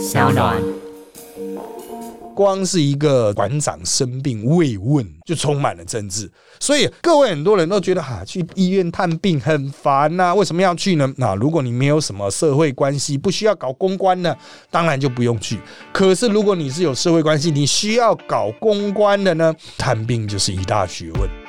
小暖。光是一个馆长生病慰问，就充满了政治。所以各位很多人都觉得哈、去医院探病很烦呐、为什么要去呢？那如果你没有什么社会关系，不需要搞公关呢，当然就不用去。可是如果你是有社会关系，你需要搞公关的呢，探病就是一大学问。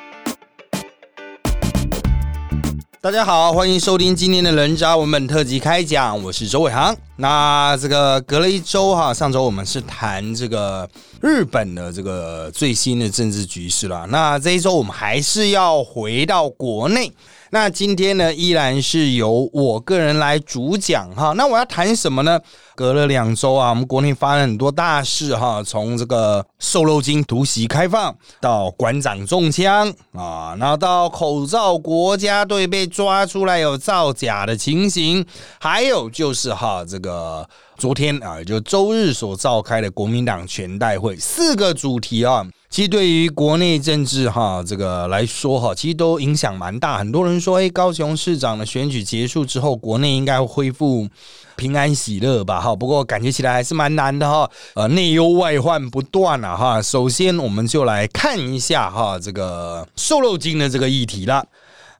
大家好，欢迎收听今天的人渣文本特辑开讲，我是周伟航。那这个隔了一周哈，上周我们是谈这个日本的这个最新的政治局势了。那这一周我们还是要回到国内。那今天呢，依然是由我个人来主讲哈。那我要谈什么呢？隔了两周啊，我们国内发生很多大事哈，从这个瘦肉精突袭开放，到馆长中枪啊，然后到口罩国家队被抓出来有造假的情形，还有就是哈这个。昨天啊，就周日所召开的国民党全代会，四个主题啊，其实对于国内政治哈这个来说哈，其实都影响蛮大。很多人说，哎，高雄市长的选举结束之后，国内应该会恢复平安喜乐吧？哈，不过感觉起来还是蛮难的哈。呃，内忧外患不断啊哈。首先，我们就来看一下哈这个瘦肉精的这个议题了。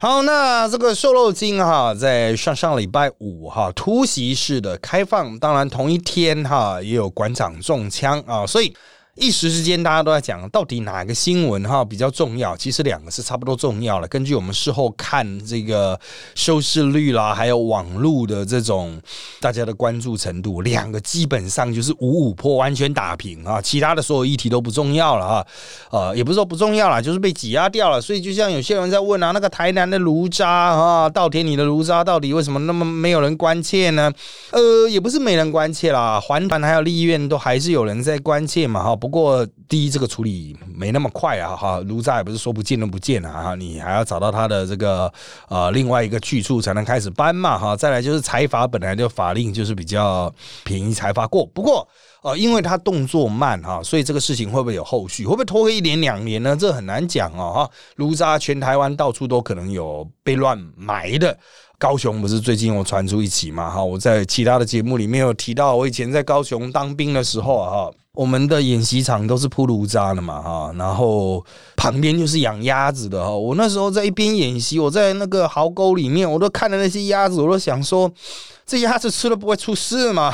好，那这个瘦肉精哈，在上上礼拜五哈突袭式的开放，当然同一天哈也有馆长中枪啊，所以一时之间大家都在讲，到底哪个新闻哈比较重要？其实两个是差不多重要了。根据我们事后看这个收视率啦，还有网络的这种大家的关注程度，两个基本上就是五五破，完全打平啊，其他的所有议题都不重要了哈。呃，也不是说不重要啦，就是被挤压掉了。所以就像有些人在问啊，那个台南的炉渣啊，稻田里的炉渣到底为什么那么没有人关切呢？呃，也不是没人关切啦，环团还有立院都还是有人在关切嘛哈。不过第一，这个处理没那么快啊哈，炉渣也不是说不见就不见啊，你还要找到它的这个呃另外一个去处才能开始搬嘛哈。再来就是财阀本来就法令就是比较便宜财阀过，不过。呃，因为他动作慢哈，所以这个事情会不会有后续？会不会拖个一年两年呢？这很难讲哦哈。卢渣全台湾到处都可能有被乱埋的。高雄不是最近有传出一起嘛哈？我在其他的节目里面有提到，我以前在高雄当兵的时候啊哈，我们的演习场都是铺炉渣的嘛哈，然后旁边就是养鸭子的哈。我那时候在一边演习，我在那个壕沟里面，我都看着那些鸭子，我都想说。这鸭子吃了不会出事吗？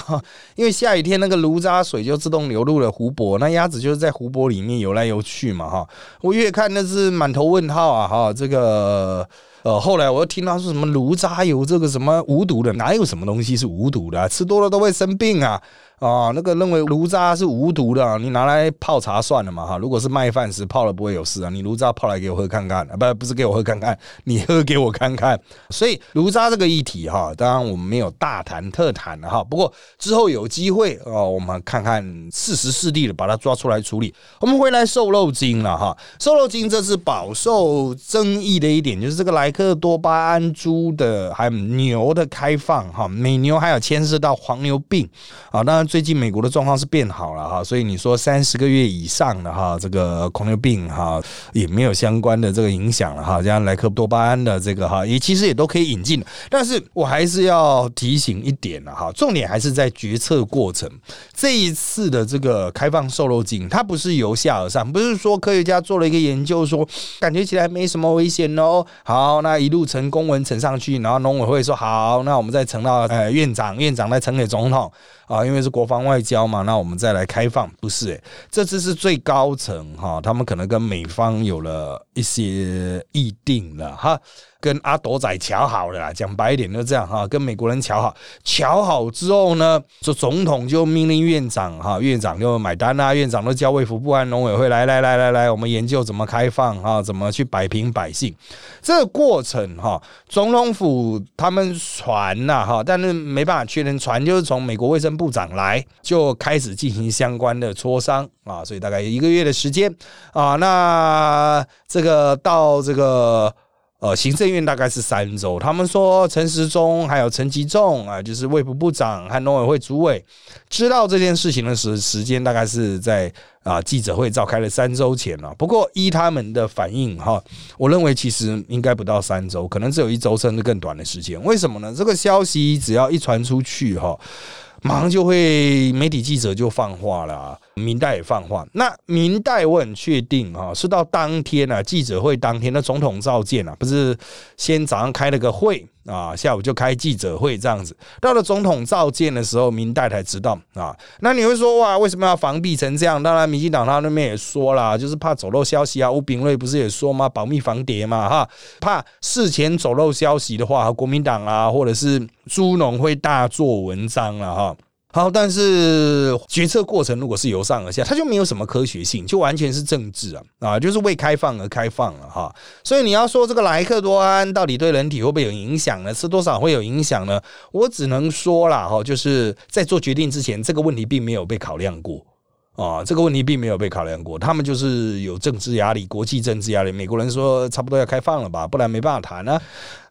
因为下雨天那个炉渣水就自动流入了湖泊，那鸭子就是在湖泊里面游来游去嘛哈。我越看那是满头问号啊哈，这个呃后来我又听到说什么炉渣油这个什么无毒的，哪有什么东西是无毒的、吃多了都会生病啊。啊，那个认为炉渣是无毒的，你拿来泡茶算了嘛哈。如果是麦饭时泡了不会有事啊，你炉渣泡来给我喝看看，啊不不是给我喝看看，你喝给我看看。所以炉渣这个议题哈，当然我们没有大谈特谈的哈。不过之后有机会哦，我们看看适时适地的把它抓出来处理。我们回来瘦肉精了哈，瘦肉精这是饱受争议的一点就是这个莱克多巴胺猪的还有牛的开放哈，美牛还有牵涉到黄牛病啊，当然。最近美国的状况是变好了哈，所以你说三十个月以上的哈，这个狂牛病哈也没有相关的这个影响了哈，像莱克多巴胺的这个哈也其实也都可以引进，但是我还是要提醒一点了哈，重点还是在决策过程。这一次的这个开放瘦肉精，它不是由下而上，不是说科学家做了一个研究说感觉起来没什么危险哦，好，那一路呈公文呈上去，然后农委会说好，那我们再呈到呃院长，院长再呈给总统啊，因为是。国防外交嘛，那我们再来开放，不是诶，这次是最高层哈，他们可能跟美方有了一些议定了哈。跟阿斗仔瞧好了啦，讲白一点就这样哈，跟美国人瞧好，瞧好之后呢，就总统就命令院长哈，院长就买单啦，院长都叫卫福部安农委会来来来来来，我们研究怎么开放哈，怎么去摆平百姓。这个过程哈，总统府他们传呐哈，但是没办法确认，传就是从美国卫生部长来就开始进行相关的磋商啊，所以大概一个月的时间啊，那这个到这个。呃，行政院大概是三周。他们说陈时中还有陈吉仲啊，就是卫部部长和农委会主委，知道这件事情的时时间大概是在啊记者会召开了三周前了。不过依他们的反应哈，我认为其实应该不到三周，可能只有一周甚至更短的时间。为什么呢？这个消息只要一传出去哈。马上就会媒体记者就放话了，明代也放话。那明代我很确定啊，是到当天啊，记者会当天的总统召见啊，不是先早上开了个会。啊，下午就开记者会这样子，到了总统召见的时候，明代才知道啊。那你会说哇，为什么要防避成这样？当然，民进党他那边也说了，就是怕走漏消息啊。吴炳瑞不是也说吗？保密防谍嘛，哈，怕事前走漏消息的话，国民党啊，或者是朱农会大做文章了哈。然后，但是决策过程如果是由上而下，它就没有什么科学性，就完全是政治啊啊，就是为开放而开放了哈。所以你要说这个莱克多安到底对人体会不会有影响呢？吃多少会有影响呢？我只能说了哈，就是在做决定之前，这个问题并没有被考量过。啊，这个问题并没有被考量过，他们就是有政治压力、国际政治压力。美国人说差不多要开放了吧，不然没办法谈呢。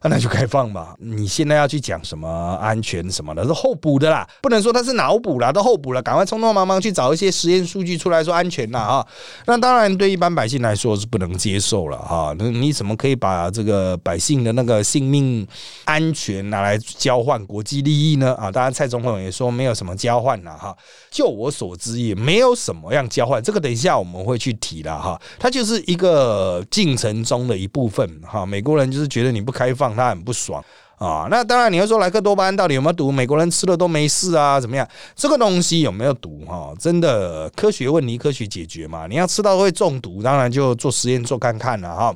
那就开放吧。你现在要去讲什么安全什么的，是后补的啦，不能说他是脑补啦，都后补了，赶快匆匆忙忙去找一些实验数据出来说安全啦啊。那当然对一般百姓来说是不能接受了哈。那你怎么可以把这个百姓的那个性命安全拿来交换国际利益呢？啊，当然蔡总统也说没有什么交换了哈。就我所知也没有。什么样交换？这个等一下我们会去提了哈。它就是一个进程中的一部分哈。美国人就是觉得你不开放，他很不爽啊。那当然你要说莱克多巴胺到底有没有毒？美国人吃了都没事啊？怎么样？这个东西有没有毒哈？真的科学问题科学解决嘛？你要吃到会中毒，当然就做实验做看看了哈。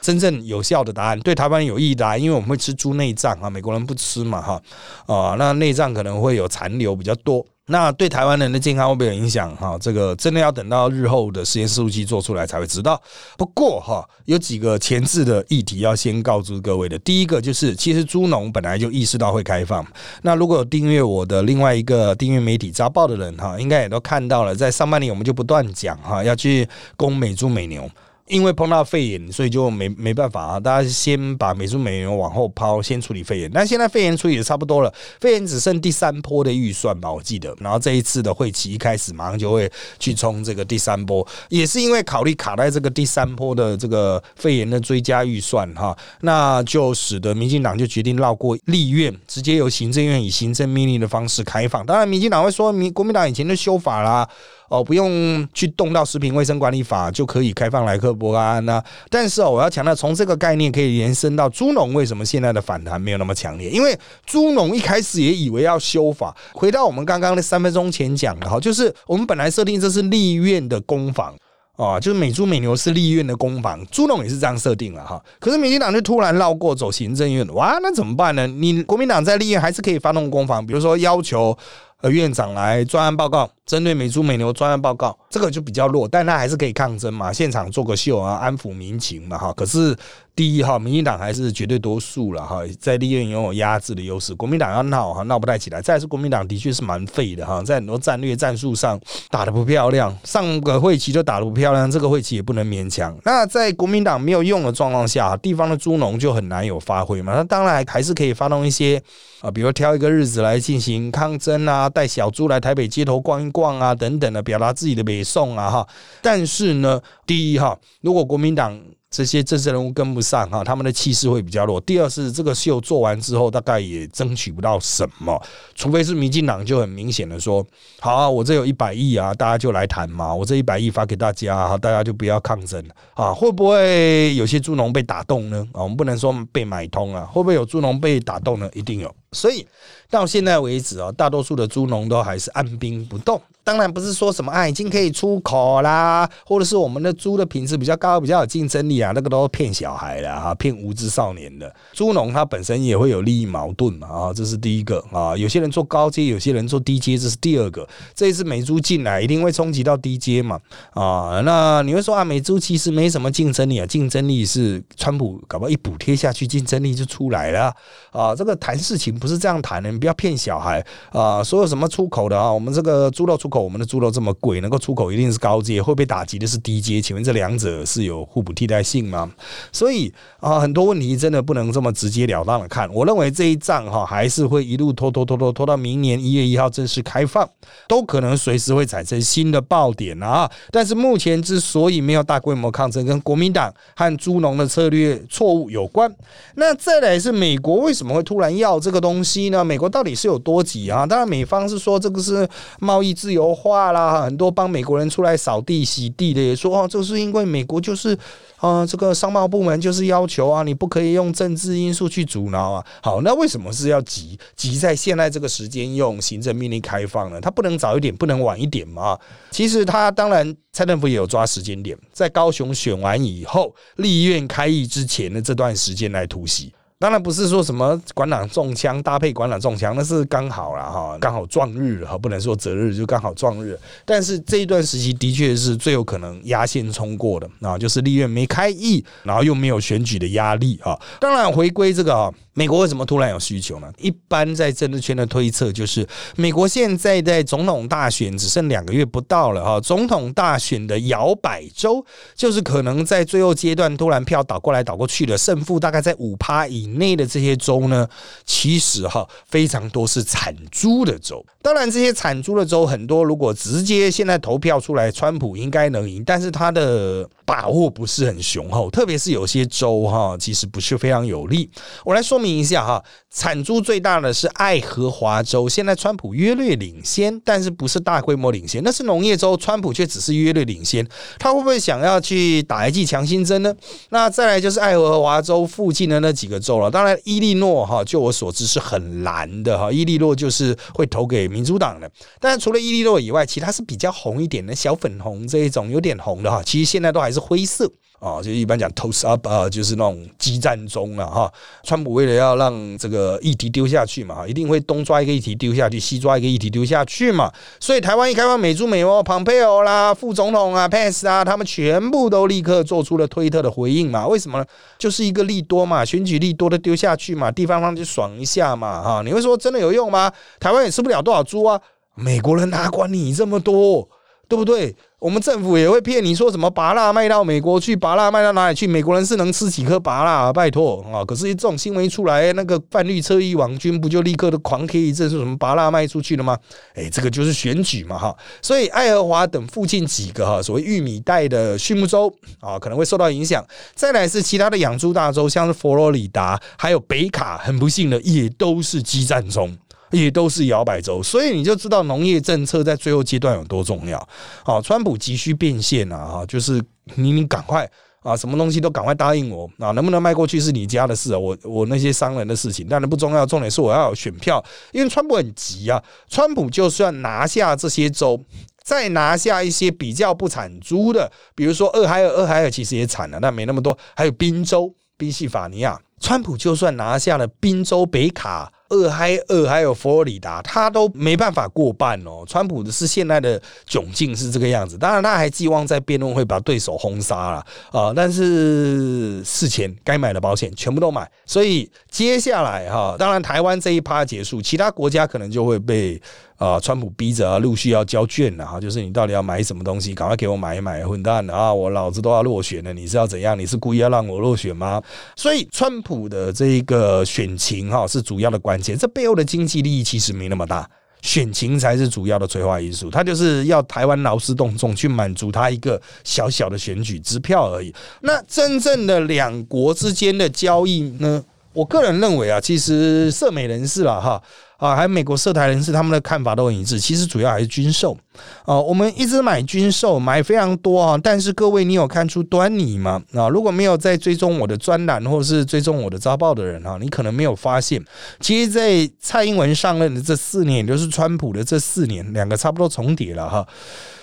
真正有效的答案，对台湾有益的，因为我们会吃猪内脏啊，美国人不吃嘛哈。啊，那内脏可能会有残留比较多。那对台湾人的健康会不会有影响？哈，这个真的要等到日后的实验数据做出来才会知道。不过哈，有几个前置的议题要先告知各位的。第一个就是，其实猪农本来就意识到会开放。那如果有订阅我的另外一个订阅媒体《早报》的人哈，应该也都看到了，在上半年我们就不断讲哈，要去攻美猪美牛。因为碰到肺炎，所以就没没办法啊！大家先把美猪美牛往后抛，先处理肺炎。但现在肺炎处理的差不多了，肺炎只剩第三波的预算吧，我记得。然后这一次的会期一开始，马上就会去冲这个第三波，也是因为考虑卡在这个第三波的这个肺炎的追加预算哈，那就使得民进党就决定绕过立院，直接由行政院以行政命令的方式开放。当然，民进党会说，民国民党以前就修法啦。哦，不用去动到食品卫生管理法就可以开放莱克多巴胺呢。但是哦，我要强调，从这个概念可以延伸到猪农为什么现在的反弹没有那么强烈？因为猪农一开始也以为要修法。回到我们刚刚的三分钟前讲的哈，就是我们本来设定这是立院的攻防啊，就是美猪美牛是立院的攻防，猪农也是这样设定了哈。可是民进党就突然绕过走行政院，哇，那怎么办呢？你国民党在立院还是可以发动攻防，比如说要求呃院长来专案报告。针对美猪美牛专案报告，这个就比较弱，但他还是可以抗争嘛，现场做个秀啊，安抚民情嘛，哈。可是第一哈，民进党还是绝对多数了哈，在立院拥有压制的优势，国民党要闹哈，闹不太起来。再是国民党的确是蛮废的哈，在很多战略战术上打的不漂亮，上个会期就打的不漂亮，这个会期也不能勉强。那在国民党没有用的状况下，地方的猪农就很难有发挥嘛。那当然还是可以发动一些啊，比如挑一个日子来进行抗争啊，带小猪来台北街头逛一。逛啊等等的，表达自己的北宋啊哈，但是呢，第一哈，如果国民党这些政治人物跟不上哈，他们的气势会比较弱。第二是这个秀做完之后，大概也争取不到什么，除非是民进党就很明显的说，好啊，我这有一百亿啊，大家就来谈嘛，我这一百亿发给大家哈，大家就不要抗争啊，会不会有些猪农被打动呢？啊，我们不能说被买通啊，会不会有猪农被打动呢？一定有，所以。到现在为止啊，大多数的猪农都还是按兵不动。当然不是说什么啊，已经可以出口啦，或者是我们的猪的品质比较高、比较有竞争力啊，那个都是骗小孩的哈，骗无知少年的。猪农他本身也会有利益矛盾嘛啊，这是第一个啊。有些人做高阶，有些人做低阶，这是第二个。这一次美猪进来，一定会冲击到低阶嘛啊。那你会说啊，美猪其实没什么竞争力啊，竞争力是川普搞不好一补贴下去，竞争力就出来了啊。这个谈事情不是这样谈的。你不要骗小孩啊！所有什么出口的啊，我们这个猪肉出口，我们的猪肉这么贵，能够出口一定是高阶，会被打击的是低阶。请问这两者是有互补替代性吗？所以啊，很多问题真的不能这么直截了当的看。我认为这一仗哈，还是会一路拖拖拖拖拖到明年一月一号正式开放，都可能随时会产生新的爆点啊！但是目前之所以没有大规模抗争，跟国民党和猪农的策略错误有关。那再来是美国为什么会突然要这个东？东西呢？美国到底是有多急啊？当然，美方是说这个是贸易自由化啦，很多帮美国人出来扫地洗地的也说哦，这是因为美国就是啊，这个商贸部门就是要求啊，你不可以用政治因素去阻挠啊。好，那为什么是要急？急在现在这个时间用行政命令开放呢？它不能早一点，不能晚一点吗？其实他当然，蔡政府也有抓时间点，在高雄选完以后，立院开议之前的这段时间来突袭。当然不是说什么馆长中枪搭配馆长中枪，那是刚好了哈，刚好撞日哈，不能说择日就刚好撞日。但是这一段时期的确是最有可能压线冲过的啊，就是立院没开议，然后又没有选举的压力啊。当然回归这个啊。美国为什么突然有需求呢？一般在政治圈的推测就是，美国现在在总统大选只剩两个月不到了哈，总统大选的摇摆州，就是可能在最后阶段突然票倒过来倒过去的，胜负大概在五趴以内的这些州呢，其实哈非常多是产猪的州。当然，这些产猪的州很多，如果直接现在投票出来，川普应该能赢，但是他的把握不是很雄厚，特别是有些州哈，其实不是非常有利。我来说。明一下哈，产猪最大的是爱荷华州，现在川普约略领先，但是不是大规模领先，那是农业州，川普却只是约略领先。他会不会想要去打一剂强心针呢？那再来就是爱荷华州附近的那几个州了。当然，伊利诺哈，就我所知是很蓝的哈，伊利诺就是会投给民主党的。但是除了伊利诺以外，其他是比较红一点的小粉红这一种，有点红的哈。其实现在都还是灰色。啊，就一般讲 toss up 啊，就是那种激战中啊，哈，川普为了要让这个议题丢下去嘛，一定会东抓一个议题丢下去，西抓一个议题丢下去嘛。所以台湾一开放美猪美欧，蓬佩奥啦，副总统啊，Pence 啊，他们全部都立刻做出了推特的回应嘛。为什么？就是一个利多嘛，选举利多的丢下去嘛，地方方就爽一下嘛，哈。你会说真的有用吗？台湾也吃不了多少猪啊，美国人哪管你这么多？对不对？我们政府也会骗你说什么拔蜡卖到美国去，拔蜡卖到哪里去？美国人是能吃几颗拔蜡？拜托啊！可是这种新闻一出来，那个泛绿车衣网军不就立刻的狂贴一阵，说什么拔蜡卖出去了吗？哎，这个就是选举嘛哈！所以爱荷华等附近几个哈所谓玉米带的畜牧州啊，可能会受到影响。再来是其他的养猪大州，像是佛罗里达还有北卡，很不幸的也都是激战中。也都是摇摆州，所以你就知道农业政策在最后阶段有多重要。好，川普急需变现啊！哈，就是你你赶快啊，什么东西都赶快答应我啊！能不能卖过去是你家的事啊，我我那些商人的事情，当然不重要。重点是我要选票，因为川普很急啊。川普就算拿下这些州，再拿下一些比较不产猪的，比如说俄亥尔，俄亥尔其实也产了，但没那么多。还有宾州、宾夕法尼亚，川普就算拿下了宾州、北卡。俄亥俄还有佛罗里达，他都没办法过半哦。川普的是现在的窘境是这个样子，当然他还寄望在辩论会把对手轰杀了啊。但是事前该买的保险全部都买，所以接下来哈，当然台湾这一趴结束，其他国家可能就会被。啊，川普逼着啊，陆续要交卷了哈，就是你到底要买什么东西，赶快给我买一买，混蛋啊！我老子都要落选了，你是要怎样？你是故意要让我落选吗？所以，川普的这个选情哈是主要的关键，这背后的经济利益其实没那么大，选情才是主要的催化因素。他就是要台湾劳师动众去满足他一个小小的选举支票而已。那真正的两国之间的交易呢？我个人认为啊，其实涉美人士了哈。啊，还有美国涉台人士，他们的看法都很一致。其实主要还是军售啊，我们一直买军售，买非常多啊。但是各位，你有看出端倪吗？啊，如果没有在追踪我的专栏或者是追踪我的招报的人哈，你可能没有发现，其实，在蔡英文上任的这四年，也就是川普的这四年，两个差不多重叠了哈。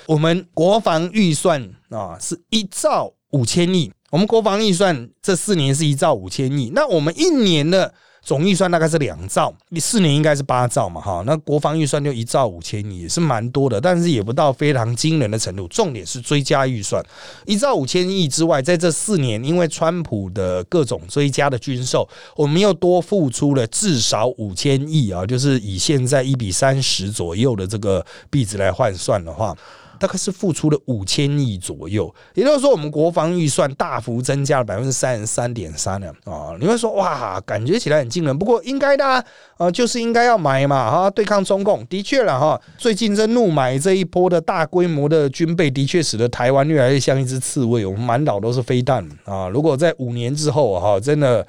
我们国防预算啊，是一兆五千亿，我们国防预算这四年是一兆五千亿，那我们一年的。总预算大概是两兆，你四年应该是八兆嘛，哈，那国防预算就一兆五千亿，也是蛮多的，但是也不到非常惊人的程度。重点是追加预算，一兆五千亿之外，在这四年，因为川普的各种追加的军售，我们又多付出了至少五千亿啊，就是以现在一比三十左右的这个币值来换算的话。大概是付出了五千亿左右，也就是说，我们国防预算大幅增加了百分之三十三点三呢啊！你会说哇，感觉起来很惊人，不过应该的啊，就是应该要买嘛哈，对抗中共的确了哈。最近这怒买这一波的大规模的军备，的确使得台湾越来越像一只刺猬，我们满岛都是飞弹啊！如果在五年之后哈，真的。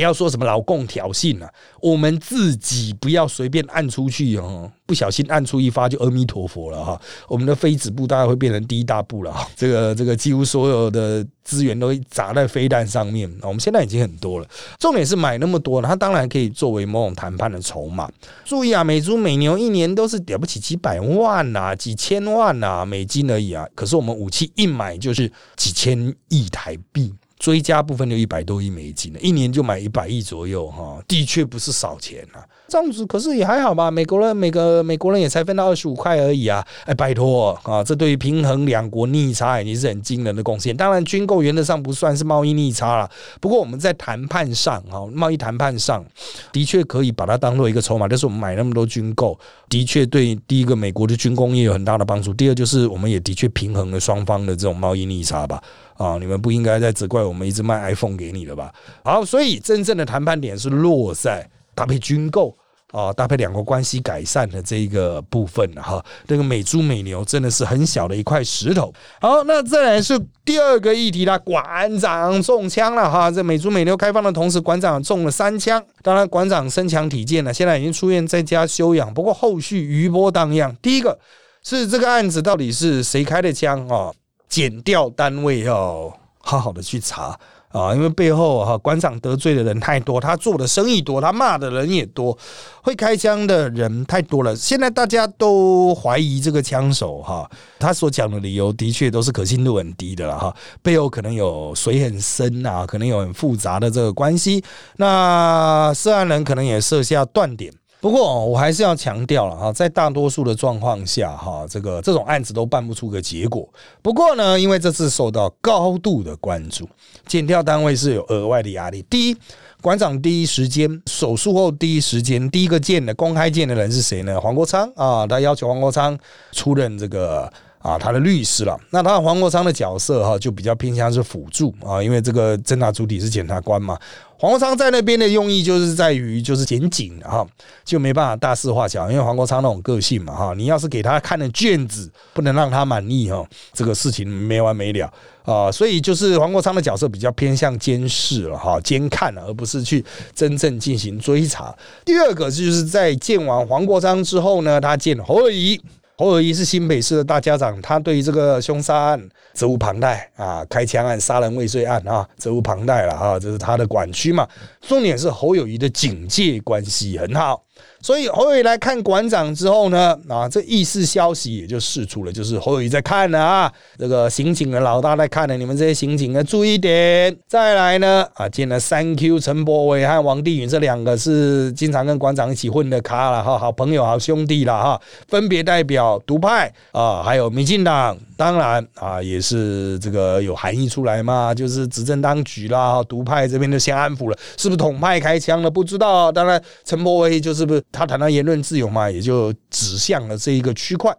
不要说什么老共挑衅了，我们自己不要随便按出去哦，不小心按出一发就阿弥陀佛了哈。我们的飞子部大概会变成第一大部了哈。这个这个几乎所有的资源都砸在飞弹上面，我们现在已经很多了。重点是买那么多，它当然可以作为某种谈判的筹码。注意啊，美猪美牛一年都是了不起几百万呐，几千万呐美金而已啊。可是我们武器一买就是几千亿台币。追加部分就一百多亿美金，一年就买一百亿左右哈，的确不是少钱啊。这样子可是也还好吧？美国人每个美国人也才分到二十五块而已啊！哎，拜托啊，这对于平衡两国逆差已经是很惊人的贡献。当然，军购原则上不算是贸易逆差了。不过我们在谈判上啊，贸易谈判上的确可以把它当做一个筹码。就是我们买那么多军购，的确对第一个美国的军工业有很大的帮助。第二就是我们也的确平衡了双方的这种贸易逆差吧。啊，你们不应该再责怪我们一直卖 iPhone 给你了吧？好，所以真正的谈判点是落在搭配军购啊，搭配两国关系改善的这一个部分哈。这个美猪美牛真的是很小的一块石头。好，那再来是第二个议题啦，馆长中枪了哈。这美猪美牛开放的同时，馆长中了三枪。当然，馆长身强体健了，现在已经出院在家休养。不过后续余波荡漾。第一个是这个案子到底是谁开的枪啊？减掉单位要好好的去查啊，因为背后哈馆长得罪的人太多，他做的生意多，他骂的人也多，会开枪的人太多了。现在大家都怀疑这个枪手哈，他所讲的理由的确都是可信度很低的了哈，背后可能有水很深啊，可能有很复杂的这个关系。那涉案人可能也设下断点。不过我还是要强调了哈，在大多数的状况下哈，这个这种案子都办不出个结果。不过呢，因为这次受到高度的关注，检调单位是有额外的压力。第一，馆长第一时间手术后第一时间第一个见的公开见的人是谁呢？黄国昌啊，他要求黄国昌出任这个。啊，他的律师了，那他黄国昌的角色哈，就比较偏向是辅助啊，因为这个侦查主体是检察官嘛。黄国昌在那边的用意就是在于就是检警哈，就没办法大事化小，因为黄国昌那种个性嘛哈，你要是给他看的卷子，不能让他满意哈，这个事情没完没了啊。所以就是黄国昌的角色比较偏向监视了哈，监看，而不是去真正进行追查。第二个就是在见完黄国昌之后呢，他见侯友谊。侯友谊是新北市的大家长，他对于这个凶杀案责无旁贷啊，开枪案、杀人未遂案啊，责无旁贷了哈，这是他的管区嘛。重点是侯友谊的警戒关系很好。所以侯友谊来看馆长之后呢，啊，这意识消息也就释出了，就是侯友谊在看了啊，这个刑警的老大在看了，你们这些刑警要注意点。再来呢，啊，见了三 Q 陈柏伟和王帝云这两个是经常跟馆长一起混的咖了哈，好朋友、好兄弟了哈，分别代表独派啊，还有民进党，当然啊，也是这个有含义出来嘛，就是执政当局啦，独派这边就先安抚了，是不是统派开枪了？不知道。当然，陈柏伟就是不是。他谈到言论自由嘛，也就指向了这一个区块。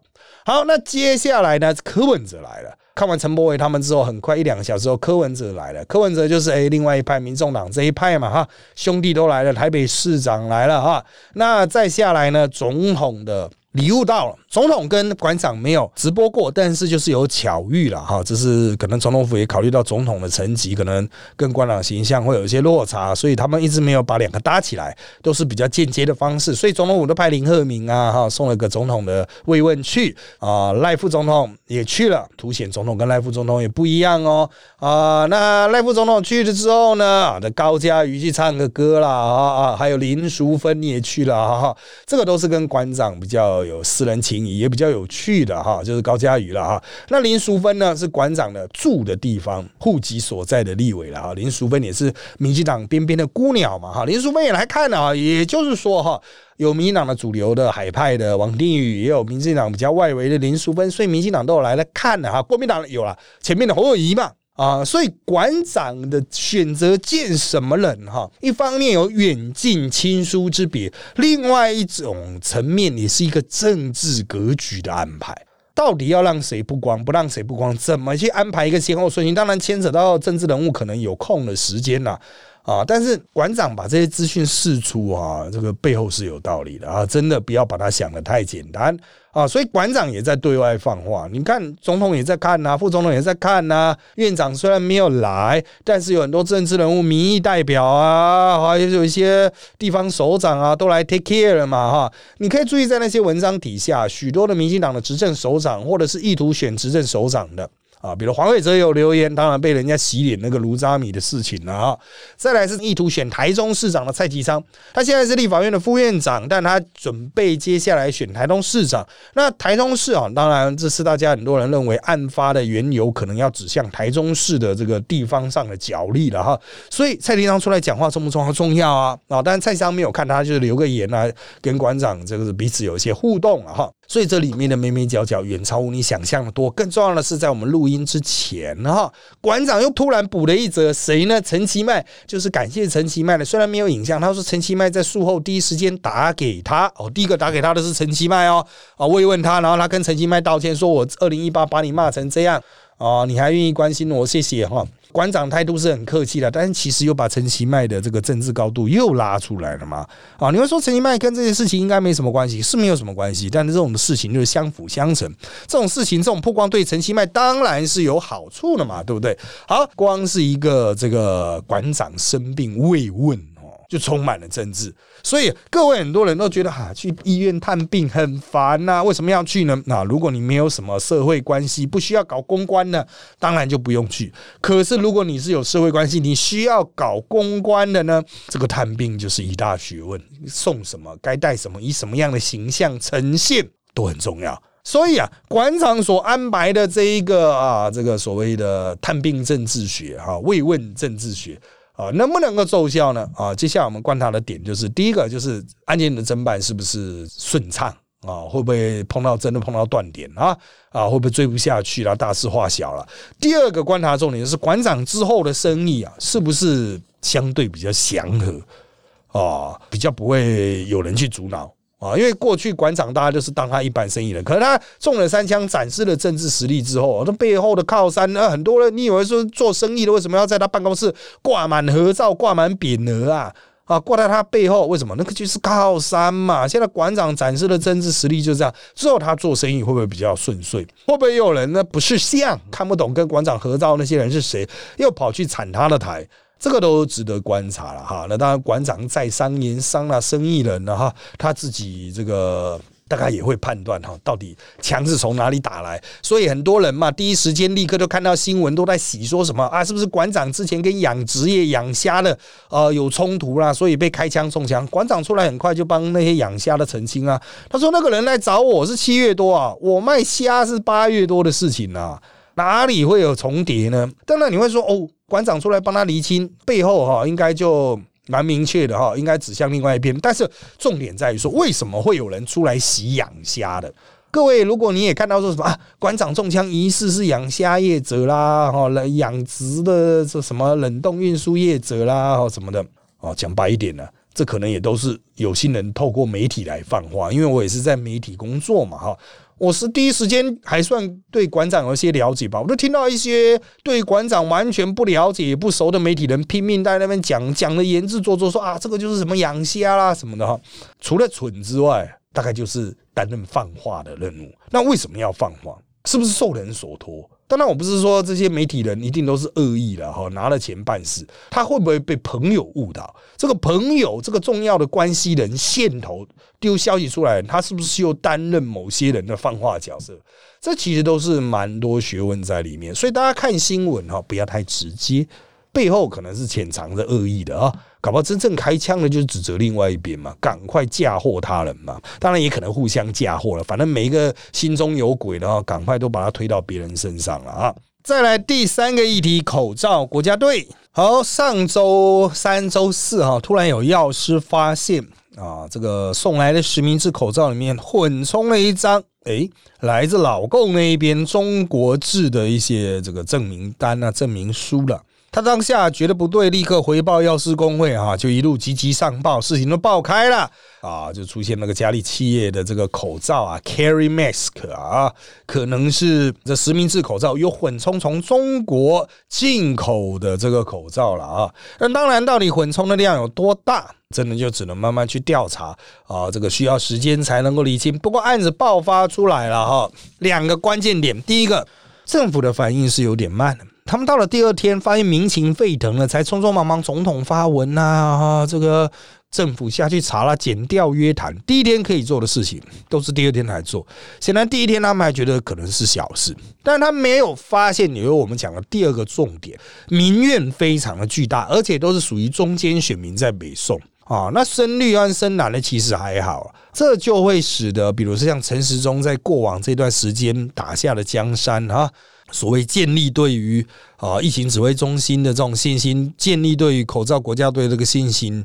好，那接下来呢，柯文哲来了。看完陈柏伟他们之后，很快一两个小时后，柯文哲来了。柯文哲就是哎，另外一派民众党这一派嘛，哈，兄弟都来了，台北市长来了哈。那再下来呢，总统的。礼物到了，总统跟馆长没有直播过，但是就是有巧遇了哈，这是可能总统府也考虑到总统的层级，可能跟馆长形象会有一些落差，所以他们一直没有把两个搭起来，都是比较间接的方式，所以总统府都派林鹤鸣啊哈送了个总统的慰问去啊，赖副总统也去了，凸显总统跟赖副总统也不一样哦啊，那赖副总统去了之后呢，啊，的高嘉瑜去唱个歌啦啊啊，还有林淑芬也去了哈，这个都是跟馆长比较。有私人情也比较有趣的哈，就是高嘉瑜了哈。那林淑芬呢是馆长的住的地方，户籍所在的立委了哈。林淑芬也是民进党边边的孤鸟嘛哈。林淑芬也来看了啊，也就是说哈，有民进党的主流的海派的王定宇，也有民进党比较外围的林淑芬，所以民进党都有来了看了哈。国民党有了前面的侯友谊嘛。啊，所以馆长的选择见什么人哈？一方面有远近亲疏之别，另外一种层面也是一个政治格局的安排。到底要让谁不光，不让谁不光，怎么去安排一个先后顺序？当然牵扯到政治人物可能有空的时间了。啊，但是馆长把这些资讯释出啊，这个背后是有道理的啊，真的不要把它想的太简单啊，所以馆长也在对外放话。你看，总统也在看呐，副总统也在看呐。院长虽然没有来，但是有很多政治人物、民意代表啊，还有有一些地方首长啊，都来 take care 了嘛，哈。你可以注意在那些文章底下，许多的民进党的执政首长，或者是意图选执政首长的。啊，比如黄伟哲有留言，当然被人家洗脸那个卢渣米的事情了啊。再来是意图选台中市长的蔡其昌，他现在是立法院的副院长，但他准备接下来选台中市长。那台中市啊，当然这是大家很多人认为案发的缘由，可能要指向台中市的这个地方上的角力了哈。所以蔡其昌出来讲话重不重要？重要啊啊！但是蔡其昌没有看他，就是留个言啊，跟馆长这个是彼此有一些互动了哈。所以这里面的眉眉角角远超乎你想象的多。更重要的是，在我们录音之前哈，馆长又突然补了一则，谁呢？陈其迈就是感谢陈其迈的。虽然没有影像，他说陈其迈在术后第一时间打给他哦，第一个打给他的是陈其迈哦啊，慰问他，然后他跟陈其迈道歉，说我二零一八把你骂成这样啊，你还愿意关心我，谢谢哈。馆长态度是很客气的，但是其实又把陈其迈的这个政治高度又拉出来了嘛？啊，你会说陈其迈跟这件事情应该没什么关系，是没有什么关系，但是这种事情就是相辅相成，这种事情这种曝光对陈其迈当然是有好处的嘛，对不对？好，光是一个这个馆长生病慰问。就充满了政治，所以各位很多人都觉得哈，去医院探病很烦呐，为什么要去呢？那如果你没有什么社会关系，不需要搞公关呢，当然就不用去。可是如果你是有社会关系，你需要搞公关的呢，这个探病就是一大学问，送什么，该带什么，以什么样的形象呈现都很重要。所以啊，馆长所安排的这一个啊，这个所谓的探病政治学哈，慰问政治学。啊，能不能够奏效呢？啊，接下来我们观察的点就是，第一个就是案件的侦办是不是顺畅啊？会不会碰到真的碰到断点啊？啊，会不会追不下去了？大事化小了。第二个观察重点是馆长之后的生意啊，是不是相对比较祥和啊？比较不会有人去阻挠。啊，因为过去馆长大家就是当他一般生意人，可是他中了三枪，展示了政治实力之后，他背后的靠山，那很多人你以为说做生意的为什么要在他办公室挂满合照、挂满匾额啊？啊，挂在他背后为什么？那个就是靠山嘛。现在馆长展示的政治实力就这样，之后他做生意会不会比较顺遂？会不会有人呢不是像看不懂跟馆长合照那些人是谁，又跑去铲他的台？这个都值得观察了哈。那当然，馆长在商言商了，生意人了哈，他自己这个大概也会判断哈，到底枪是从哪里打来。所以很多人嘛，第一时间立刻就看到新闻，都在洗说什么啊，是不是馆长之前跟养殖业养虾的呃有冲突啦，所以被开枪中枪。馆长出来很快就帮那些养虾的澄清啊，他说那个人来找我是七月多啊，我卖虾是八月多的事情啊，哪里会有重叠呢？当然你会说哦。馆长出来帮他厘清背后哈，应该就蛮明确的哈，应该指向另外一边。但是重点在于说，为什么会有人出来洗养虾的？各位，如果你也看到说什么啊，馆长中枪疑似是养虾业者啦，哈，养殖的这什么冷冻运输业者啦，哈什么的，哦，讲白一点呢，这可能也都是有心人透过媒体来放话，因为我也是在媒体工作嘛，哈。我是第一时间还算对馆长有些了解吧，我都听到一些对馆长完全不了解、不熟的媒体人拼命在那边讲讲的言之凿凿，说啊，这个就是什么养虾啦什么的哈。除了蠢之外，大概就是担任放话的任务。那为什么要放话？是不是受人所托？当然，我不是说这些媒体人一定都是恶意的哈，拿了钱办事。他会不会被朋友误导？这个朋友，这个重要的关系人线头丢消息出来，他是不是又担任某些人的放话角色？这其实都是蛮多学问在里面。所以大家看新闻哈，不要太直接，背后可能是潜藏着恶意的啊。搞不好真正开枪的，就是指责另外一边嘛，赶快嫁祸他人嘛。当然也可能互相嫁祸了，反正每一个心中有鬼的啊，赶快都把它推到别人身上了啊。再来第三个议题，口罩国家队。好，上周三、周四哈，突然有药师发现啊，这个送来的实名制口罩里面混充了一张，诶，来自老共那一边中国制的一些这个证明单啊、证明书了。他当下觉得不对，立刻回报药师工会啊，就一路积极上报，事情都爆开了啊，就出现那个嘉利企业的这个口罩啊，Carry Mask 啊，可能是这实名制口罩有混充从中国进口的这个口罩了啊。那当然，到底混充的量有多大，真的就只能慢慢去调查啊，这个需要时间才能够理清。不过案子爆发出来了哈，两个关键点，第一个。政府的反应是有点慢的，他们到了第二天发现民情沸腾了，才匆匆忙忙总统发文呐，这个政府下去查了，减调约谈。第一天可以做的事情，都是第二天来做。显然第一天他们还觉得可能是小事，但他没有发现，有我们讲的第二个重点，民怨非常的巨大，而且都是属于中间选民在北宋。啊，那深绿和深蓝的其实还好，这就会使得，比如说像陈时中在过往这段时间打下的江山啊，所谓建立对于。啊，疫情指挥中心的这种信心建立，对于口罩国家队这个信心，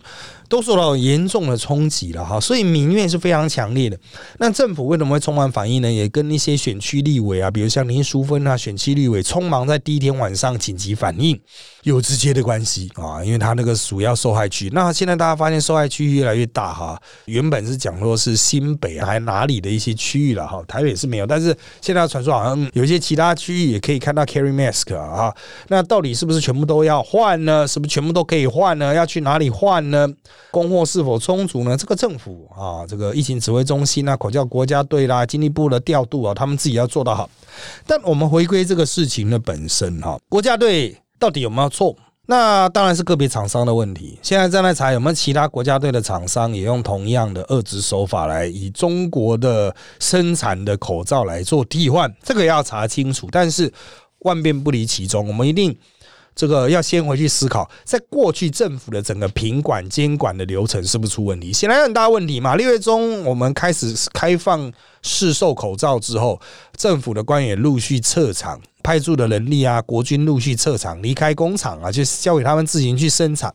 都受到严重的冲击了哈。所以民怨是非常强烈的。那政府为什么会匆忙反应呢？也跟那些选区立委啊，比如像林淑芬啊，选区立委匆忙在第一天晚上紧急反应，有直接的关系啊。因为他那个主要受害区，那现在大家发现受害区域越来越大哈。原本是讲说是新北还哪里的一些区域了哈，台北是没有，但是现在传说好像有一些其他区域也可以看到 carry mask 啊。那到底是不是全部都要换呢？是不是全部都可以换呢？要去哪里换呢？供货是否充足呢？这个政府啊，这个疫情指挥中心啊，口罩国家队啦，经济部的调度啊，他们自己要做到好。但我们回归这个事情的本身哈，国家队到底有没有错？那当然是个别厂商的问题。现在正在查有没有其他国家队的厂商也用同样的遏制手法来以中国的生产的口罩来做替换，这个要查清楚。但是。万变不离其宗，我们一定这个要先回去思考，在过去政府的整个品管监管的流程是不是出问题？显然很大问题嘛。六月中我们开始开放市售口罩之后，政府的官员陆续撤场，派驻的人力啊，国军陆续撤场，离开工厂啊，就交给他们自行去生产。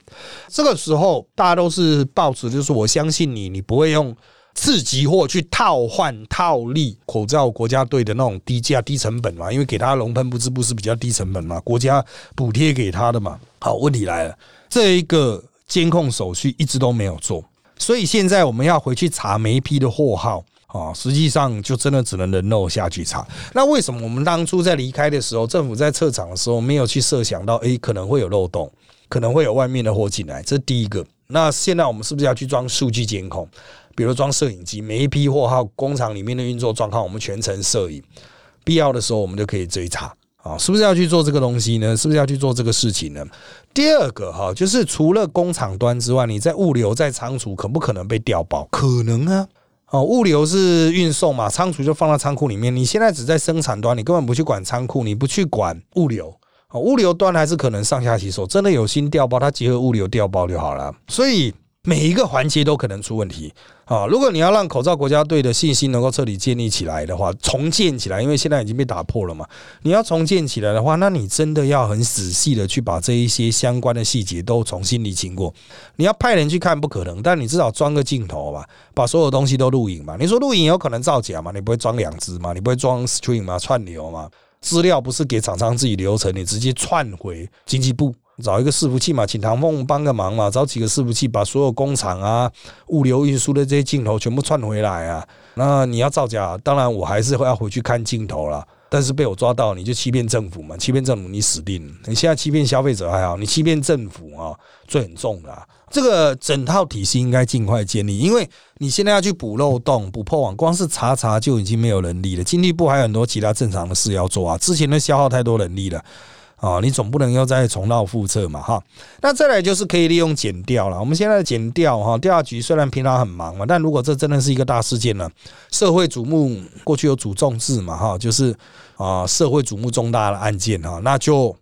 这个时候，大家都是报纸就是我相信你，你不会用。次级货去套换套利口罩国家队的那种低价低成本嘛，因为给他龙喷不织布是比较低成本嘛，国家补贴给他的嘛。好，问题来了，这一个监控手续一直都没有做，所以现在我们要回去查每一批的货号啊，实际上就真的只能人肉下去查。那为什么我们当初在离开的时候，政府在撤场的时候没有去设想到，诶，可能会有漏洞，可能会有外面的货进来？这第一个。那现在我们是不是要去装数据监控？比如装摄影机，每一批货号工厂里面的运作状况，我们全程摄影，必要的时候我们就可以追查啊，是不是要去做这个东西呢？是不是要去做这个事情呢？第二个哈，就是除了工厂端之外，你在物流在仓储可不可能被调包？可能啊，哦，物流是运送嘛，仓储就放到仓库里面。你现在只在生产端，你根本不去管仓库，你不去管物流，哦，物流端还是可能上下其手，真的有心调包，它结合物流调包就好了。所以。每一个环节都可能出问题啊！如果你要让口罩国家队的信心能够彻底建立起来的话，重建起来，因为现在已经被打破了嘛。你要重建起来的话，那你真的要很仔细的去把这一些相关的细节都重新理清过。你要派人去看不可能，但你至少装个镜头吧，把所有东西都录影嘛。你说录影有可能造假吗？你不会装两只吗？你不会装 stream 吗？串流吗？资料不是给厂商自己留存，你直接串回经济部。找一个伺服器嘛，请唐凤帮个忙嘛，找几个伺服器把所有工厂啊、物流运输的这些镜头全部串回来啊。那你要造假，当然我还是会要回去看镜头了。但是被我抓到，你就欺骗政府嘛？欺骗政府，你死定了。你现在欺骗消费者还好，你欺骗政府啊，罪很重的。这个整套体系应该尽快建立，因为你现在要去补漏洞、补破网，光是查查就已经没有能力了。经济部还有很多其他正常的事要做啊，之前的消耗太多人力了。啊，你总不能又再重蹈覆辙嘛，哈。那再来就是可以利用减调了。我们现在的减调哈，调查局虽然平常很忙嘛，但如果这真的是一个大事件呢，社会瞩目，过去有主重治嘛，哈，就是啊，社会瞩目重大的案件哈，那就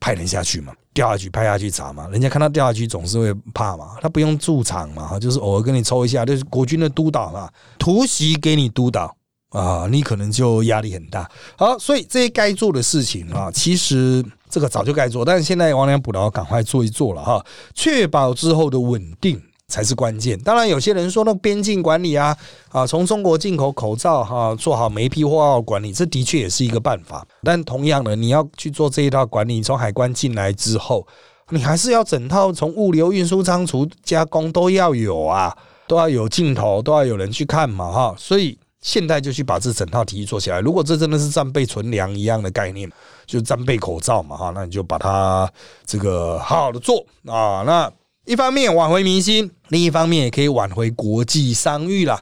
派人下去嘛，调查局派下去查嘛。人家看到调查局总是会怕嘛，他不用驻场嘛，哈，就是偶尔跟你抽一下，就是国军的督导嘛，突袭给你督导。啊，你可能就压力很大。好，所以这些该做的事情啊，其实这个早就该做，但是现在亡羊补牢，赶快做一做了哈，确保之后的稳定。才是关键。当然，有些人说那边境管理啊，啊，从中国进口口罩哈，做好每批货要管理，这的确也是一个办法。但同样的，你要去做这一套管理，从海关进来之后，你还是要整套从物流、运输、仓储、加工都要有啊，都要有镜头，都要有人去看嘛哈。所以现在就去把这整套体系做起来。如果这真的是战备存粮一样的概念，就战备口罩嘛哈，那你就把它这个好好的做啊。那一方面挽回民心，另一方面也可以挽回国际商誉啦。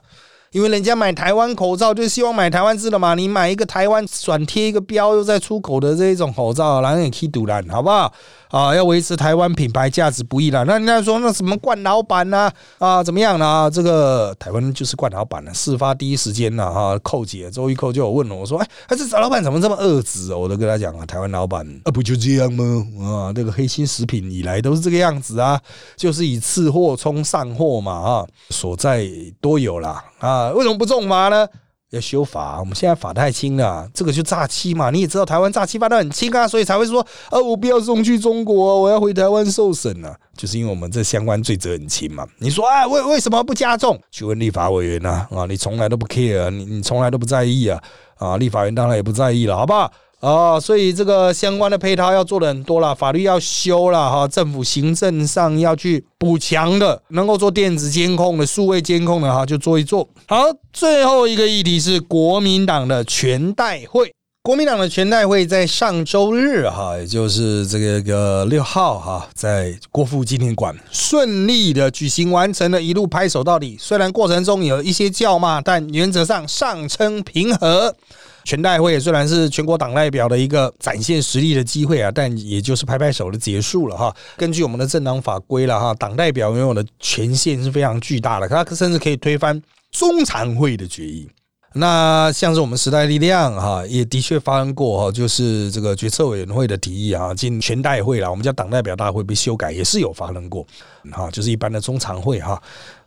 因为人家买台湾口罩，就希望买台湾制的嘛。你买一个台湾转贴一个标，又在出口的这一种口罩，然后也可以堵拦，好不好？啊，要维持台湾品牌价值不易了。那人家说那什么冠老板呢？啊，怎么样呢？这个台湾就是冠老板了。事发第一时间呢，哈，寇姐周一寇就有问了我说：“哎，这这老板怎么这么恶质？”我都跟他讲啊，台湾老板啊，不就这样吗？啊，这个黑心食品以来都是这个样子啊，就是以次货冲上货嘛，啊，所在都有啦。啊，为什么不重罚呢？要修法，我们现在法太轻了，这个就诈欺嘛。你也知道台湾诈欺犯的很轻啊，所以才会说，呃，我不要送去中国，我要回台湾受审啊，就是因为我们这相关罪责很轻嘛。你说，哎，为为什么不加重？去问立法委员呐，啊，你从来都不 care，你你从来都不在意啊，啊，立法员当然也不在意了，好不好？哦，所以这个相关的配套要做的很多了，法律要修了哈，政府行政上要去补强的，能够做电子监控的、数位监控的哈，就做一做。好，最后一个议题是国民党的全代会。国民党的全代会在上周日哈，也就是这个个六号哈，在国父纪念馆顺利的举行完成了，一路拍手到底。虽然过程中有一些叫骂，但原则上上称平和。全代会虽然是全国党代表的一个展现实力的机会啊，但也就是拍拍手的结束了哈。根据我们的政党法规了哈，党代表拥有的权限是非常巨大的，他甚至可以推翻中常会的决议。那像是我们时代力量哈，也的确发生过哈，就是这个决策委员会的提议啊，进全代会了，我们叫党代表大会被修改，也是有发生过哈，就是一般的中常会哈。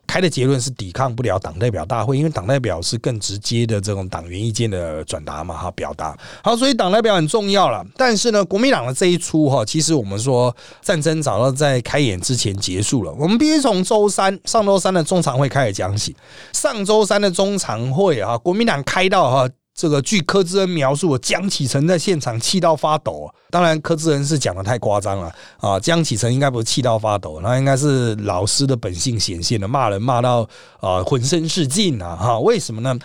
开的结论是抵抗不了党代表大会，因为党代表是更直接的这种党员意见的转达嘛，哈，表达好，所以党代表很重要了。但是呢，国民党的这一出哈，其实我们说战争早到在开演之前结束了。我们必须从周三上周三的中常会开始讲起。上周三的中常会啊，国民党开到哈。这个据柯志恩描述，江启臣在现场气到发抖。当然，柯志恩是讲的太夸张了啊！江启臣应该不是气到发抖，那应该是老师的本性显现了，骂人骂到啊浑身是劲啊！哈，为什么呢？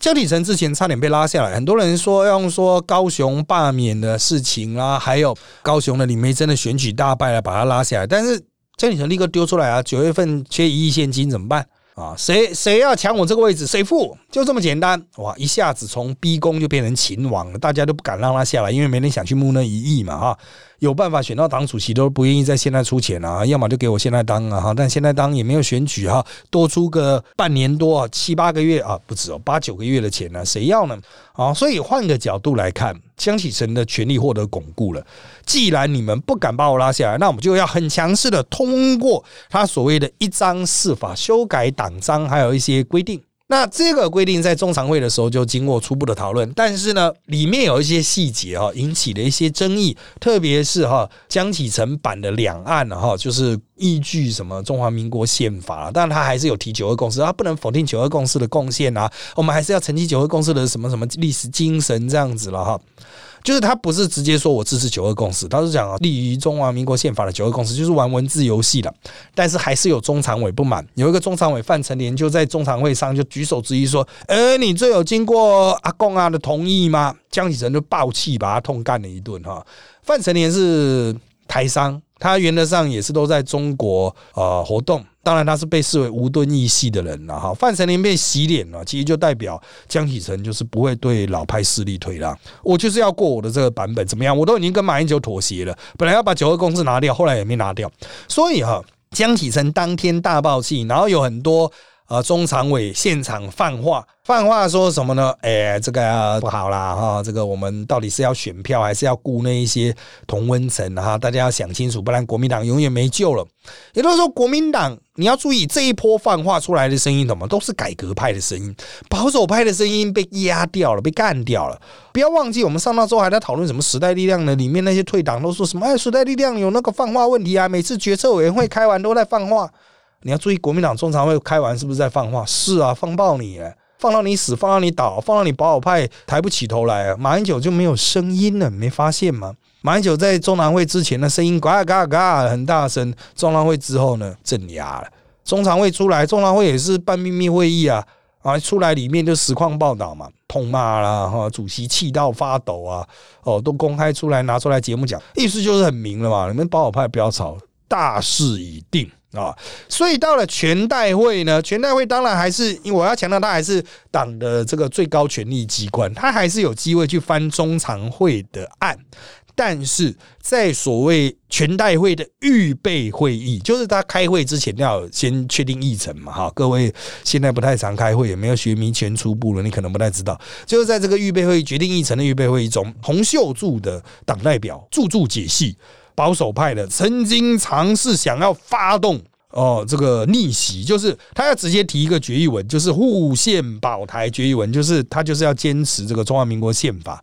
江启臣之前差点被拉下来，很多人说要用说高雄罢免的事情啦，还有高雄的李梅珍的选举大败来把他拉下来，但是江启臣立刻丢出来啊，九月份缺一亿现金怎么办？啊，谁谁要抢我这个位置，谁付，就这么简单哇！一下子从逼宫就变成秦王了，大家都不敢让他下来，因为没人想去木讷一役嘛，哈。有办法选到党主席都不愿意在现在出钱啊，要么就给我现在当啊哈，但现在当也没有选举哈，多出个半年多啊七八个月啊，不止哦，八九个月的钱呢，谁要呢？啊，所以换个角度来看，江启臣的权力获得巩固了。既然你们不敢把我拉下来，那我们就要很强势的通过他所谓的一章四法修改党章，还有一些规定。那这个规定在中常会的时候就经过初步的讨论，但是呢，里面有一些细节哈，引起了一些争议，特别是哈江启臣版的两岸哈，就是依据什么中华民国宪法，但他还是有提九二共识，他不能否定九二共识的贡献啊，我们还是要承继九二共识的什么什么历史精神这样子了哈。就是他不是直接说我支持九二共识，他是讲啊立于中华民国宪法的九二共识，就是玩文字游戏的。但是还是有中常委不满，有一个中常委范成年就在中常会上就举手质疑说：“哎，你这有经过阿公啊的同意吗？”江启臣就暴气，把他痛干了一顿哈。范成年是台商。他原则上也是都在中国呃活动，当然他是被视为无敦义系的人了哈。范丞琳被洗脸了，其实就代表江启臣就是不会对老派势力退让，我就是要过我的这个版本，怎么样？我都已经跟马英九妥协了，本来要把九二共识拿掉，后来也没拿掉，所以哈，江启臣当天大爆气，然后有很多。啊，中常委现场放话，放话说什么呢？哎，这个不好啦，哈，这个我们到底是要选票，还是要顾那一些同温层哈？大家要想清楚，不然国民党永远没救了。也就是说，国民党你要注意这一波放话出来的声音，怎么都是改革派的声音，保守派的声音被压掉了，被干掉了。不要忘记，我们上到之后还在讨论什么时代力量呢？里面那些退党都说什么？哎，时代力量有那个放话问题啊，每次决策委员会开完都在放话。你要注意，国民党中常会开完是不是在放话？是啊，放爆你，放到你死，放到你倒，放到你保守派抬不起头来。马英九就没有声音了，没发现吗？马英九在中常会之前的声音嘎嘎嘎很大声，中常会之后呢镇压了。中常会出来，中常会也是办秘密会议啊，啊出来里面就实况报道嘛，痛骂啦哈，主席气到发抖啊，哦都公开出来拿出来节目讲，意思就是很明了嘛，你们保守派不要吵，大势已定。啊，所以到了全代会呢，全代会当然还是，因为我要强调，它还是党的这个最高权力机关，它还是有机会去翻中常会的案。但是在所谓全代会的预备会议，就是他开会之前要先确定议程嘛，哈，各位现在不太常开会，也没有学民权初步了，你可能不太知道，就是在这个预备会议决定议程的预备会议中，洪秀柱的党代表助助解析。保守派的曾经尝试想要发动哦，这个逆袭，就是他要直接提一个决议文，就是护宪保台决议文，就是他就是要坚持这个中华民国宪法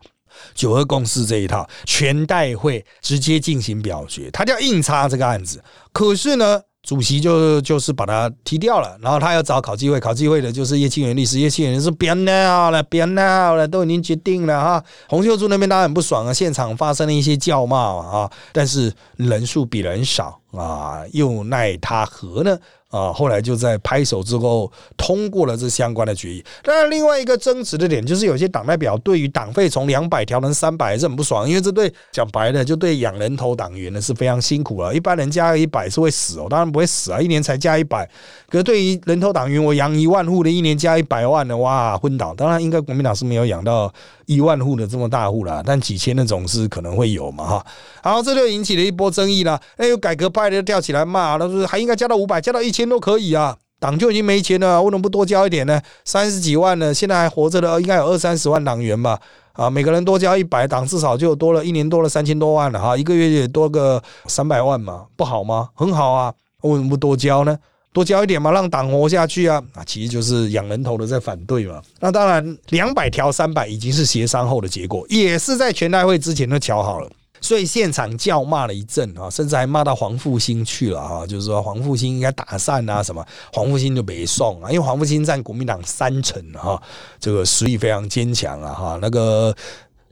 九二共识这一套，全代会直接进行表决，他就要硬插这个案子。可是呢？主席就就是把他踢掉了，然后他要找考纪会，考纪会的就是叶庆元律师，叶庆元是别闹了，别闹了，都已经决定了哈。洪秀柱那边当然很不爽啊，现场发生了一些叫骂啊，但是人数比人少啊，又奈他何呢？啊，后来就在拍手之后通过了这相关的决议。当然，另外一个争执的点就是，有些党代表对于党费从两百调成三百是很不爽，因为这对讲白了，就对养人头党员呢是非常辛苦了。一般人加一百是会死哦，当然不会死啊，一年才加一百。可是对于人头党员，我养一万户的，一年加一百万的，哇，昏倒。当然，应该国民党是没有养到一万户的这么大户了，但几千那种是可能会有嘛，哈。然后这就引起了一波争议了。哎，有改革派的跳起来骂，他说还应该加到五百，加到一千都可以啊。党就已经没钱了，为什么不多交一点呢？三十几万呢，现在还活着的应该有二三十万党员吧？啊，每个人多交一百，党至少就多了一年多了三千多万了哈，一个月也多个三百万嘛，不好吗？很好啊，为什么不多交呢？多交一点嘛，让党活下去啊！啊，其实就是养人头的在反对嘛。那当然，两百条三百已经是协商后的结果，也是在全代会之前都瞧好了。所以现场叫骂了一阵啊，甚至还骂到黄复兴去了啊，就是说黄复兴应该打散啊什么，黄复兴就没送啊，因为黄复兴占国民党三成哈，这个实力非常坚强啊哈，那个。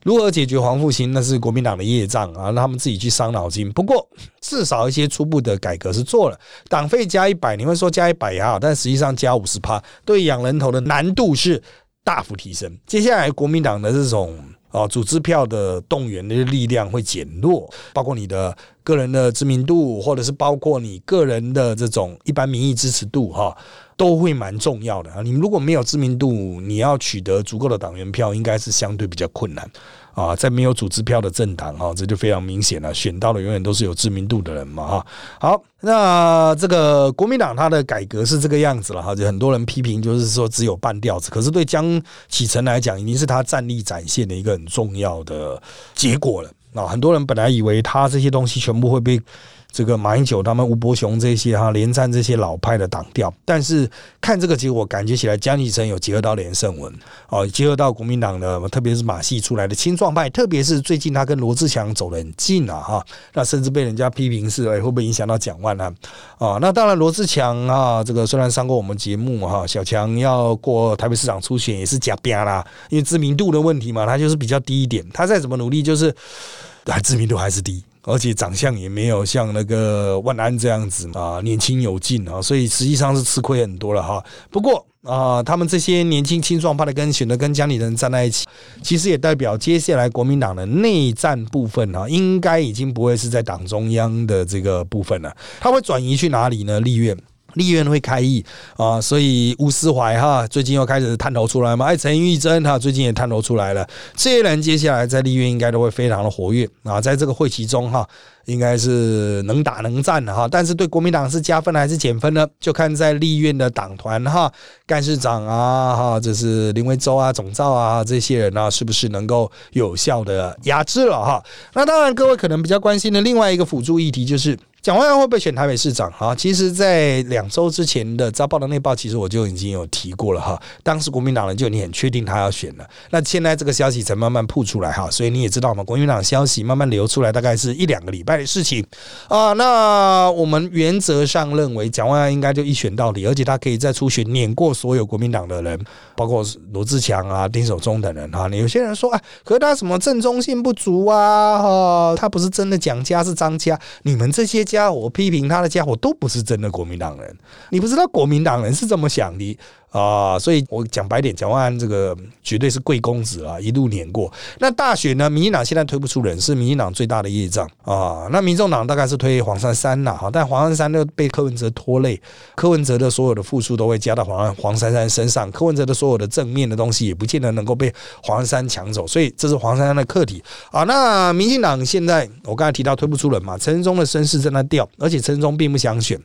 如何解决黄复兴？那是国民党的业障啊，让他们自己去伤脑筋。不过至少一些初步的改革是做了，党费加一百，你会说加一百也好，但实际上加五十趴，对养人头的难度是大幅提升。接下来国民党的这种啊组织票的动员的力量会减弱，包括你的个人的知名度，或者是包括你个人的这种一般民意支持度哈。都会蛮重要的啊！你如果没有知名度，你要取得足够的党员票，应该是相对比较困难啊。在没有组织票的政党哈，这就非常明显了。选到的永远都是有知名度的人嘛哈。好，那这个国民党它的改革是这个样子了哈，就很多人批评就是说只有半吊子，可是对江启臣来讲，已经是他战力展现的一个很重要的结果了那。很多人本来以为他这些东西全部会被。这个马英九他们吴伯雄这些哈连战这些老派的党调，但是看这个结果，感觉起来江启臣有结合到连胜文哦，结合到国民党的，特别是马系出来的青壮派，特别是最近他跟罗志强走得很近啊哈，那甚至被人家批评是哎会不会影响到蒋万安啊？那当然罗志强啊，这个虽然上过我们节目哈，小强要过台北市长初选也是假编啦，因为知名度的问题嘛，他就是比较低一点，他再怎么努力就是知名度还是低。而且长相也没有像那个万安这样子啊，年轻有劲啊，所以实际上是吃亏很多了哈。不过啊，他们这些年轻青壮派的跟选择跟江里人站在一起，其实也代表接下来国民党的内战部分啊，应该已经不会是在党中央的这个部分了，他会转移去哪里呢？立院。立院会开议啊，所以吴思怀哈最近又开始探头出来嘛，哎，陈玉珍哈最近也探头出来了，这些人接下来在立院应该都会非常的活跃啊，在这个会期中哈，应该是能打能战的哈，但是对国民党是加分还是减分呢？就看在立院的党团哈，干事长啊哈，这是林维洲啊、总召啊这些人啊，是不是能够有效的压制了哈？那当然，各位可能比较关心的另外一个辅助议题就是。蒋万安会不会选台北市长？哈，其实，在两周之前的《早报》的内报，其实我就已经有提过了哈。当时国民党人就已经很确定他要选了，那现在这个消息才慢慢铺出来哈。所以你也知道嘛，国民党消息慢慢流出来，大概是一两个礼拜的事情啊。那我们原则上认为，蒋万安应该就一选到底，而且他可以在初选碾过所有国民党的人，包括罗志强啊、丁守中等人哈。有些人说，啊，可是他什么正中性不足啊？哈，他不是真的蒋家，是张家，你们这些。家伙批评他的家伙都不是真的国民党人，你不知道国民党人是怎么想的。啊，所以我讲白点，蒋万安这个绝对是贵公子啊，一路碾过。那大选呢，民进党现在推不出人，是民进党最大的业障啊。那民众党大概是推黄珊珊呐，哈，但黄珊珊呢被柯文哲拖累，柯文哲的所有的付出都会加到黄黄珊珊身上，柯文哲的所有的正面的东西也不见得能够被黄珊珊抢走，所以这是黄珊珊的课题啊。那民进党现在我刚才提到推不出人嘛，陈忠的声势在那掉，而且陈忠并不想选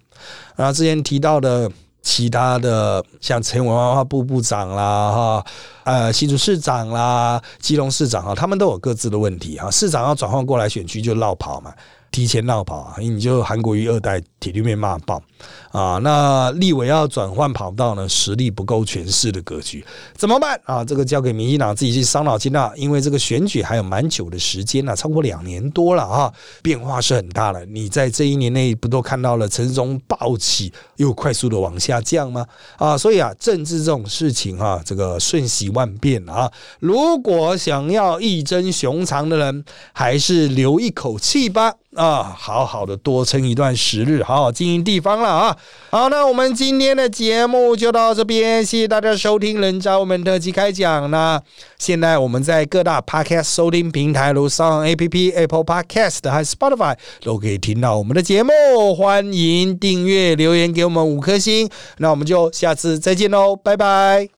啊。之前提到的。其他的像陈文化部部长啦，哈，呃，新竹市长啦，基隆市长啊，他们都有各自的问题哈。市长要转换过来选区就绕跑嘛。提前闹跑啊！你就韩国瑜二代铁律面骂爆啊！那立委要转换跑道呢，实力不够诠释的格局怎么办啊？这个交给民进党自己去伤脑筋啦。因为这个选举还有蛮久的时间呢，超过两年多了啊，变化是很大的。你在这一年内不都看到了陈忠暴起又快速的往下降吗？啊，所以啊，政治这种事情啊，这个瞬息万变啊。如果想要一争雄长的人，还是留一口气吧。啊，好好的多撑一段时日，好好经营地方了啊！好，那我们今天的节目就到这边，谢谢大家收听《人渣我们特辑开讲》那现在我们在各大 Podcast 收听平台，如上 A P P Apple Podcast 还是 Spotify 都可以听到我们的节目。欢迎订阅、留言给我们五颗星，那我们就下次再见喽，拜拜。